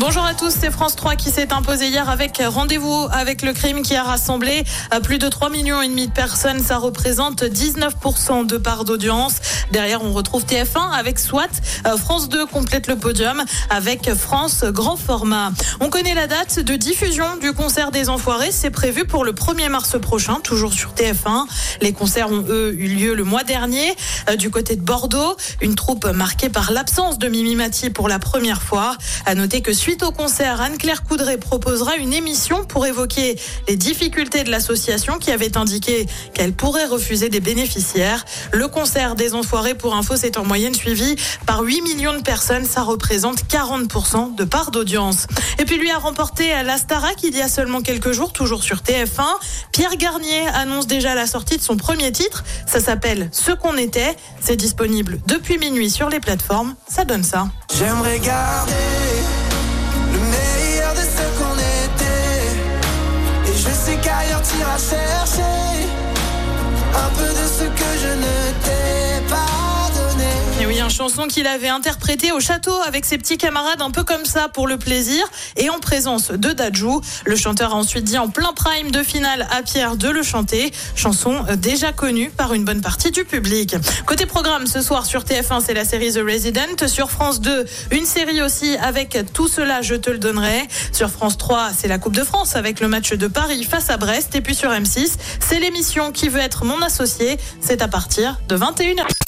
Bonjour à tous, c'est France 3 qui s'est imposé hier avec Rendez-vous avec le crime qui a rassemblé euh, plus de 3 millions et demi de personnes. Ça représente 19% de part d'audience. Derrière, on retrouve TF1 avec SWAT. Euh, France 2 complète le podium avec France Grand Format. On connaît la date de diffusion du concert des Enfoirés. C'est prévu pour le 1er mars prochain, toujours sur TF1. Les concerts ont, eu lieu le mois dernier euh, du côté de Bordeaux. Une troupe marquée par l'absence de Mimi Mati pour la première fois. À noter que suite au concert, Anne-Claire Coudray proposera une émission pour évoquer les difficultés de l'association qui avait indiqué qu'elle pourrait refuser des bénéficiaires. Le concert des Enfoirés, pour info, c'est en moyenne suivi par 8 millions de personnes. Ça représente 40% de part d'audience. Et puis lui a remporté à la Starac il y a seulement quelques jours, toujours sur TF1. Pierre Garnier annonce déjà la sortie de son premier titre. Ça s'appelle Ce qu'on était. C'est disponible depuis minuit sur les plateformes. Ça donne ça. J'aimerais garder I said chanson qu'il avait interprétée au château avec ses petits camarades, un peu comme ça pour le plaisir, et en présence de Dajou. Le chanteur a ensuite dit en plein prime de finale à Pierre de le chanter. Chanson euh, déjà connue par une bonne partie du public. Côté programme, ce soir sur TF1, c'est la série The Resident. Sur France 2, une série aussi avec Tout cela, je te le donnerai. Sur France 3, c'est la Coupe de France avec le match de Paris face à Brest. Et puis sur M6, c'est l'émission Qui veut être mon associé. C'est à partir de 21h.